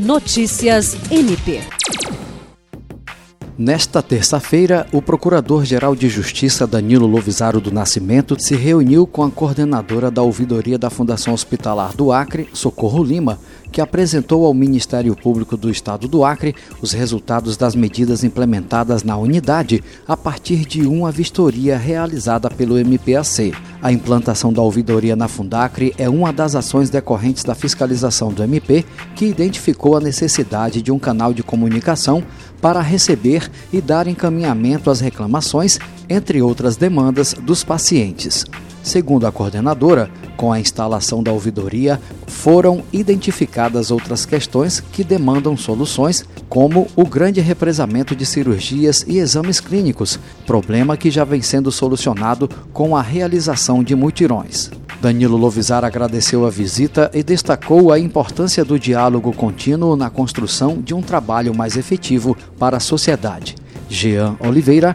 Notícias MP. Nesta terça-feira, o Procurador-Geral de Justiça Danilo Lovisaro do Nascimento se reuniu com a coordenadora da ouvidoria da Fundação Hospitalar do Acre, Socorro Lima, que apresentou ao Ministério Público do Estado do Acre os resultados das medidas implementadas na unidade a partir de uma vistoria realizada pelo MPAC. A implantação da ouvidoria na Fundacre é uma das ações decorrentes da fiscalização do MP, que identificou a necessidade de um canal de comunicação para receber e dar encaminhamento às reclamações, entre outras demandas dos pacientes. Segundo a coordenadora, com a instalação da ouvidoria, foram identificadas outras questões que demandam soluções, como o grande represamento de cirurgias e exames clínicos, problema que já vem sendo solucionado com a realização de mutirões. Danilo Lovisar agradeceu a visita e destacou a importância do diálogo contínuo na construção de um trabalho mais efetivo para a sociedade. Jean Oliveira,